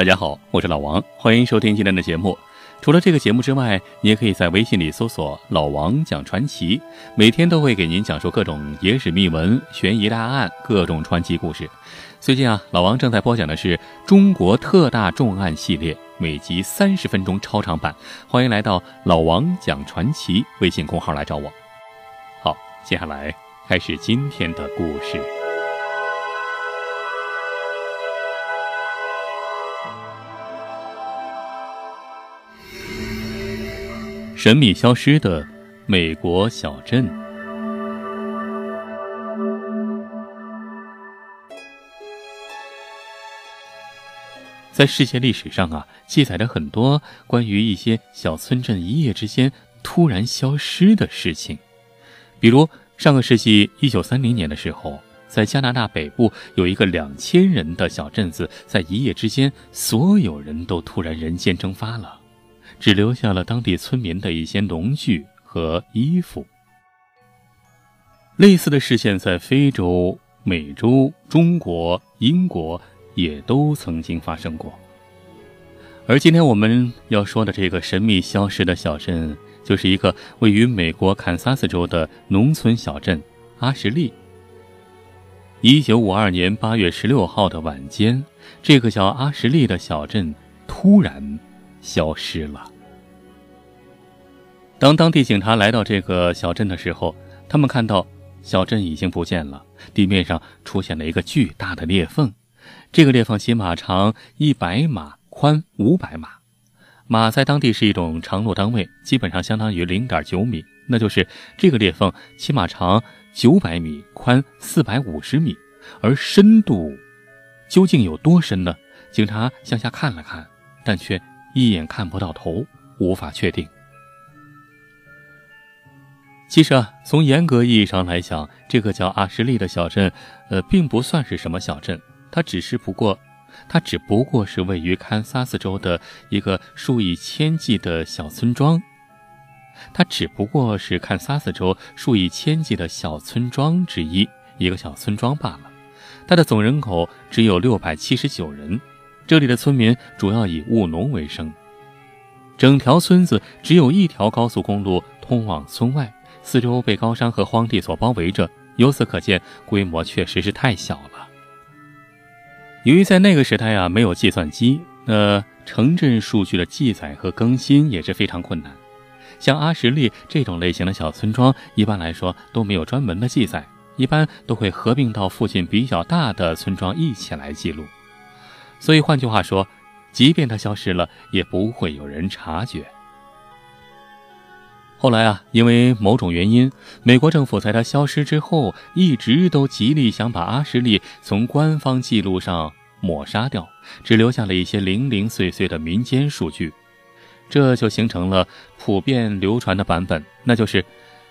大家好，我是老王，欢迎收听今天的节目。除了这个节目之外，你也可以在微信里搜索“老王讲传奇”，每天都会给您讲述各种野史秘闻、悬疑大案、各种传奇故事。最近啊，老王正在播讲的是《中国特大重案系列》，每集三十分钟超长版。欢迎来到“老王讲传奇”微信公号来找我。好，接下来开始今天的故事。神秘消失的美国小镇，在世界历史上啊，记载着很多关于一些小村镇一夜之间突然消失的事情。比如，上个世纪一九三零年的时候，在加拿大北部有一个两千人的小镇子，在一夜之间，所有人都突然人间蒸发了。只留下了当地村民的一些农具和衣服。类似的事件在非洲、美洲、中国、英国也都曾经发生过。而今天我们要说的这个神秘消失的小镇，就是一个位于美国堪萨斯州的农村小镇阿什利。一九五二年八月十六号的晚间，这个叫阿什利的小镇突然。消失了。当当地警察来到这个小镇的时候，他们看到小镇已经不见了，地面上出现了一个巨大的裂缝。这个裂缝起码长一百码，宽五百码。码在当地是一种长度单位，基本上相当于零点九米。那就是这个裂缝起码长九百米，宽四百五十米。而深度究竟有多深呢？警察向下看了看，但却。一眼看不到头，无法确定。其实啊，从严格意义上来讲，这个叫阿什利的小镇，呃，并不算是什么小镇，它只是不过，它只不过是位于堪萨斯州的一个数以千计的小村庄。它只不过是堪萨斯州数以千计的小村庄之一，一个小村庄罢了。它的总人口只有六百七十九人。这里的村民主要以务农为生，整条村子只有一条高速公路通往村外，四周被高山和荒地所包围着。由此可见，规模确实是太小了。由于在那个时代啊，没有计算机，那城镇数据的记载和更新也是非常困难。像阿什利这种类型的小村庄，一般来说都没有专门的记载，一般都会合并到附近比较大的村庄一起来记录。所以换句话说，即便它消失了，也不会有人察觉。后来啊，因为某种原因，美国政府在它消失之后，一直都极力想把阿什利从官方记录上抹杀掉，只留下了一些零零碎碎的民间数据。这就形成了普遍流传的版本，那就是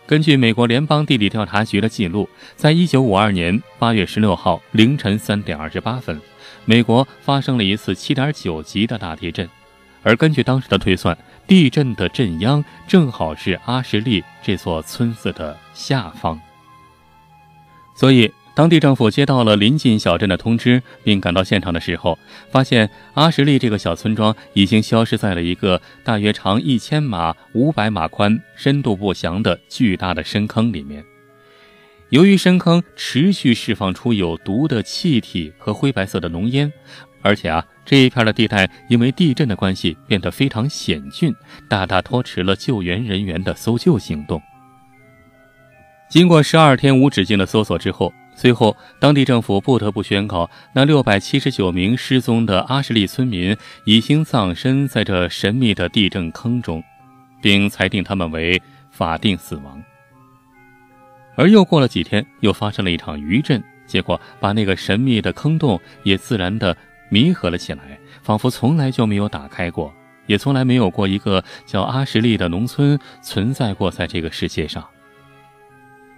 根据美国联邦地理调查局的记录，在一九五二年八月十六号凌晨三点二十八分。美国发生了一次7.9级的大地震，而根据当时的推算，地震的震央正好是阿什利这座村子的下方。所以，当地政府接到了临近小镇的通知，并赶到现场的时候，发现阿什利这个小村庄已经消失在了一个大约长一千码、五百码宽、深度不详的巨大的深坑里面。由于深坑持续释放出有毒的气体和灰白色的浓烟，而且啊，这一片的地带因为地震的关系变得非常险峻，大大拖迟了救援人员的搜救行动。经过十二天无止境的搜索之后，最后当地政府不得不宣告，那六百七十九名失踪的阿什利村民已经葬身在这神秘的地震坑中，并裁定他们为法定死亡。而又过了几天，又发生了一场余震，结果把那个神秘的坑洞也自然的弥合了起来，仿佛从来就没有打开过，也从来没有过一个叫阿什利的农村存在过在这个世界上。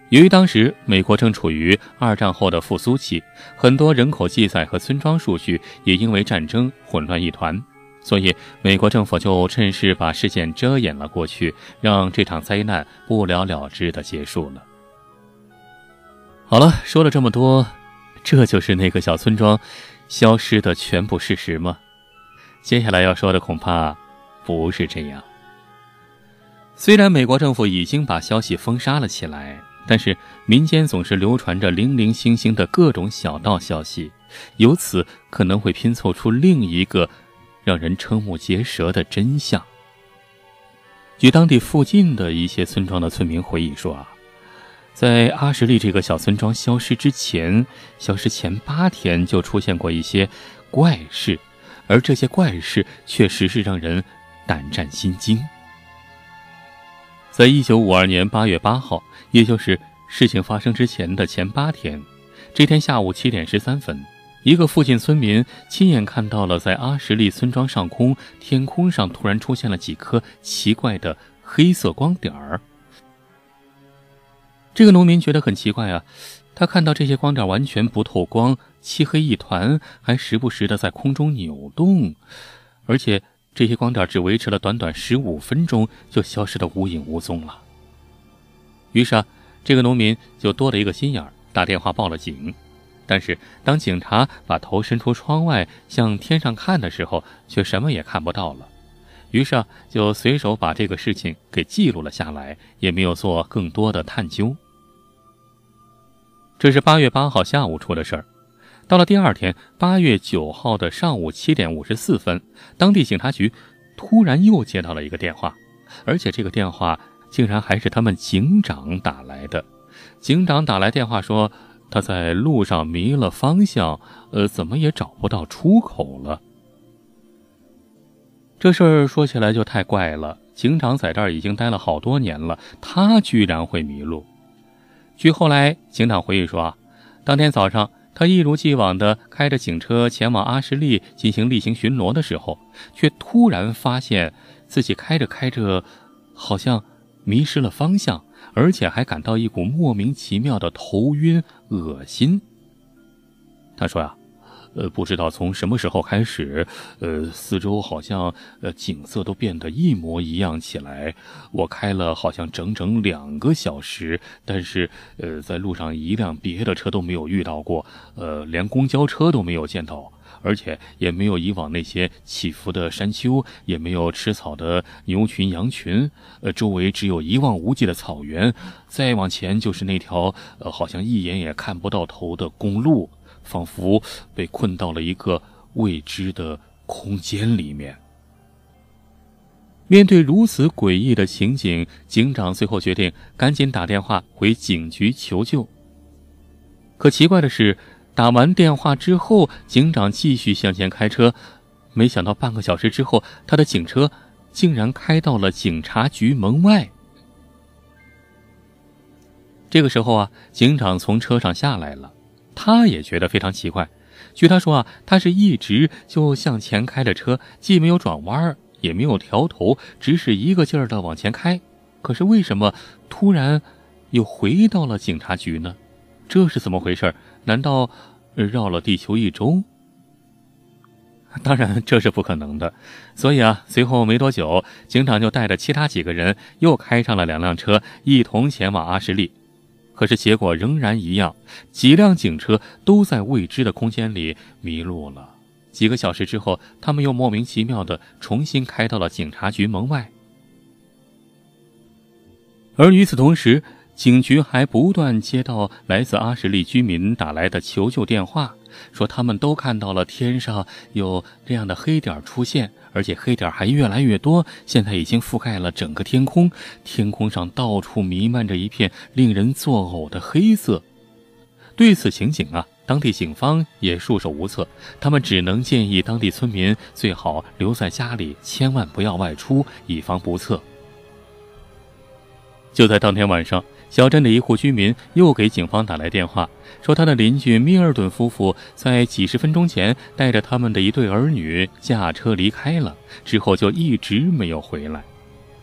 由于当时美国正处于二战后的复苏期，很多人口记载和村庄数据也因为战争混乱一团，所以美国政府就趁势把事件遮掩了过去，让这场灾难不了了之的结束了。好了，说了这么多，这就是那个小村庄消失的全部事实吗？接下来要说的恐怕不是这样。虽然美国政府已经把消息封杀了起来，但是民间总是流传着零零星星的各种小道消息，由此可能会拼凑出另一个让人瞠目结舌的真相。据当地附近的一些村庄的村民回忆说啊，在阿什利这个小村庄消失之前，消失前八天就出现过一些怪事，而这些怪事确实是让人胆战心惊。在一九五二年八月八号，也就是事情发生之前的前八天，这天下午七点十三分。一个附近村民亲眼看到了，在阿什利村庄上空天空上突然出现了几颗奇怪的黑色光点儿。这个农民觉得很奇怪啊，他看到这些光点完全不透光，漆黑一团，还时不时的在空中扭动，而且这些光点只维持了短短十五分钟，就消失的无影无踪了。于是啊，这个农民就多了一个心眼，打电话报了警。但是，当警察把头伸出窗外向天上看的时候，却什么也看不到了。于是啊，就随手把这个事情给记录了下来，也没有做更多的探究。这是八月八号下午出的事儿。到了第二天，八月九号的上午七点五十四分，当地警察局突然又接到了一个电话，而且这个电话竟然还是他们警长打来的。警长打来电话说。他在路上迷了方向，呃，怎么也找不到出口了。这事儿说起来就太怪了。警长在这儿已经待了好多年了，他居然会迷路。据后来警长回忆说啊，当天早上他一如既往的开着警车前往阿什利进行例行巡逻的时候，却突然发现自己开着开着，好像迷失了方向。而且还感到一股莫名其妙的头晕、恶心。他说呀，呃，不知道从什么时候开始，呃，四周好像呃景色都变得一模一样起来。我开了好像整整两个小时，但是呃，在路上一辆别的车都没有遇到过，呃，连公交车都没有见到。而且也没有以往那些起伏的山丘，也没有吃草的牛群羊群，呃，周围只有一望无际的草原，再往前就是那条呃，好像一眼也看不到头的公路，仿佛被困到了一个未知的空间里面。面对如此诡异的情景，警长最后决定赶紧打电话回警局求救。可奇怪的是。打完电话之后，警长继续向前开车，没想到半个小时之后，他的警车竟然开到了警察局门外。这个时候啊，警长从车上下来了，他也觉得非常奇怪。据他说啊，他是一直就向前开着车，既没有转弯，也没有调头，只是一个劲儿的往前开。可是为什么突然又回到了警察局呢？这是怎么回事？难道绕了地球一周？当然这是不可能的。所以啊，随后没多久，警长就带着其他几个人又开上了两辆车，一同前往阿什利。可是结果仍然一样，几辆警车都在未知的空间里迷路了。几个小时之后，他们又莫名其妙的重新开到了警察局门外。而与此同时，警局还不断接到来自阿什利居民打来的求救电话，说他们都看到了天上有这样的黑点出现，而且黑点还越来越多，现在已经覆盖了整个天空，天空上到处弥漫着一片令人作呕的黑色。对此情景啊，当地警方也束手无策，他们只能建议当地村民最好留在家里，千万不要外出，以防不测。就在当天晚上。小镇的一户居民又给警方打来电话，说他的邻居米尔顿夫妇在几十分钟前带着他们的一对儿女驾车离开了，之后就一直没有回来。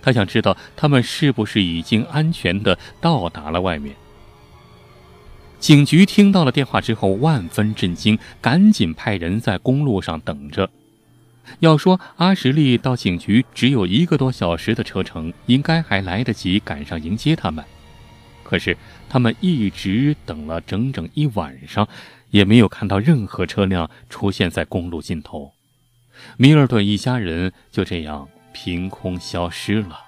他想知道他们是不是已经安全的到达了外面。警局听到了电话之后万分震惊，赶紧派人在公路上等着。要说阿什利到警局只有一个多小时的车程，应该还来得及赶上迎接他们。可是，他们一直等了整整一晚上，也没有看到任何车辆出现在公路尽头。米尔顿一家人就这样凭空消失了。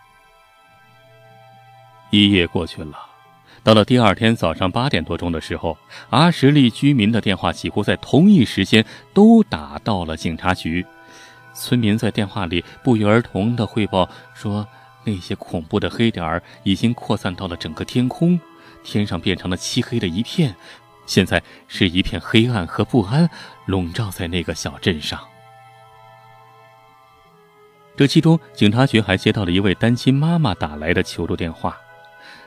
一夜过去了，到了第二天早上八点多钟的时候，阿什利居民的电话几乎在同一时间都打到了警察局。村民在电话里不约而同地汇报说，那些恐怖的黑点儿已经扩散到了整个天空，天上变成了漆黑的一片，现在是一片黑暗和不安笼罩在那个小镇上。这其中，警察局还接到了一位单亲妈妈打来的求助电话，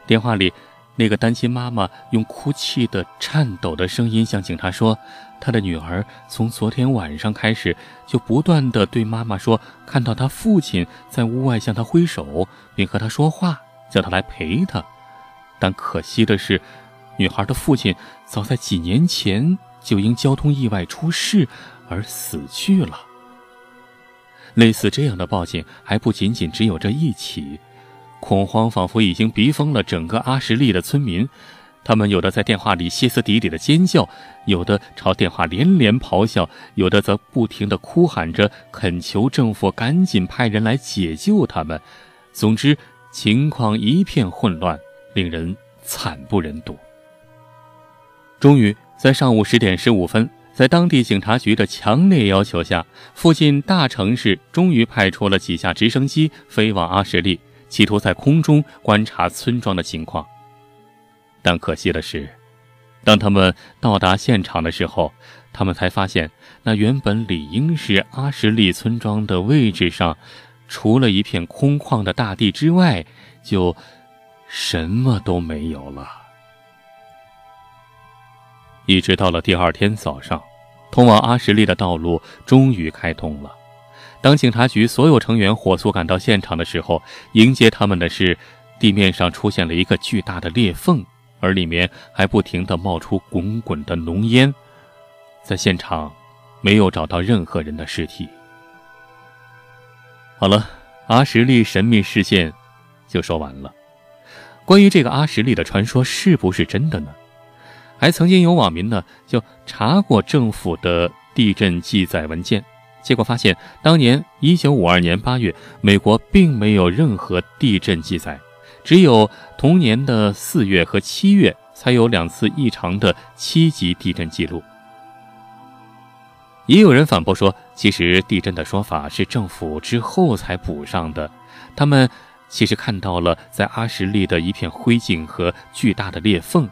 电话里。那个单亲妈妈用哭泣的、颤抖的声音向警察说：“她的女儿从昨天晚上开始就不断的对妈妈说，看到她父亲在屋外向她挥手，并和她说话，叫她来陪她。但可惜的是，女孩的父亲早在几年前就因交通意外出事而死去了。类似这样的报警还不仅仅只有这一起。”恐慌仿佛已经逼疯了整个阿什利的村民，他们有的在电话里歇斯底里的尖叫，有的朝电话连连咆哮，有的则不停地哭喊着恳求政府赶紧派人来解救他们。总之，情况一片混乱，令人惨不忍睹。终于在上午十点十五分，在当地警察局的强烈要求下，附近大城市终于派出了几架直升机飞往阿什利。企图在空中观察村庄的情况，但可惜的是，当他们到达现场的时候，他们才发现，那原本理应是阿什利村庄的位置上，除了一片空旷的大地之外，就什么都没有了。一直到了第二天早上，通往阿什利的道路终于开通了。当警察局所有成员火速赶到现场的时候，迎接他们的是地面上出现了一个巨大的裂缝，而里面还不停地冒出滚滚的浓烟。在现场，没有找到任何人的尸体。好了，阿什利神秘事件就说完了。关于这个阿什利的传说是不是真的呢？还曾经有网民呢就查过政府的地震记载文件。结果发现，当年一九五二年八月，美国并没有任何地震记载，只有同年的四月和七月才有两次异常的七级地震记录。也有人反驳说，其实地震的说法是政府之后才补上的，他们其实看到了在阿什利的一片灰烬和巨大的裂缝，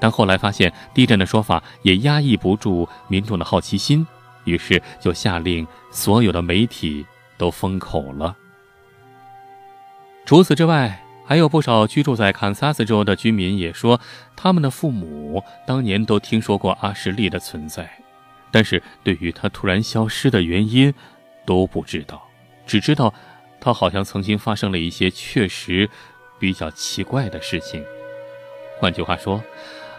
但后来发现地震的说法也压抑不住民众的好奇心。于是就下令所有的媒体都封口了。除此之外，还有不少居住在堪萨斯州的居民也说，他们的父母当年都听说过阿什利的存在，但是对于他突然消失的原因都不知道，只知道他好像曾经发生了一些确实比较奇怪的事情。换句话说，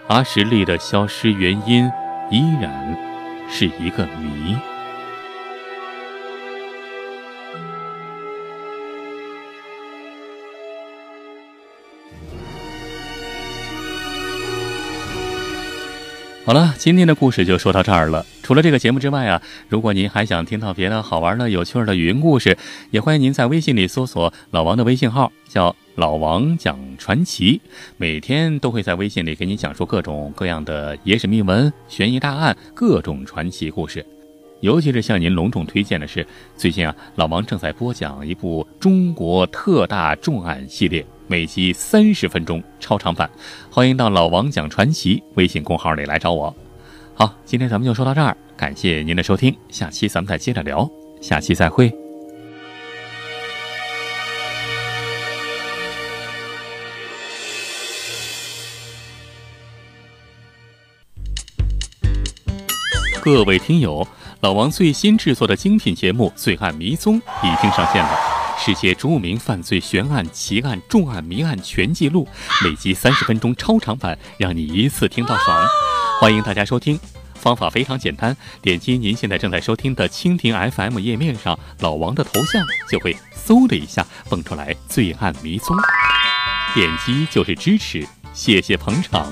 阿什利的消失原因依然。是一个谜。好了，今天的故事就说到这儿了。除了这个节目之外啊，如果您还想听到别的好玩的、有趣的语音故事，也欢迎您在微信里搜索老王的微信号，叫。老王讲传奇，每天都会在微信里给你讲述各种各样的野史秘闻、悬疑大案、各种传奇故事。尤其是向您隆重推荐的是，最近啊，老王正在播讲一部中国特大重案系列，每集三十分钟超长版。欢迎到老王讲传奇微信公号里来找我。好，今天咱们就说到这儿，感谢您的收听，下期咱们再接着聊，下期再会。各位听友，老王最新制作的精品节目《罪案迷踪》已经上线了，世界著名犯罪悬案、奇案、重案、谜案全记录，每集三十分钟超长版，让你一次听到爽。欢迎大家收听，方法非常简单，点击您现在正在收听的蜻蜓 FM 页面上老王的头像，就会嗖的一下蹦出来《罪案迷踪》，点击就是支持，谢谢捧场。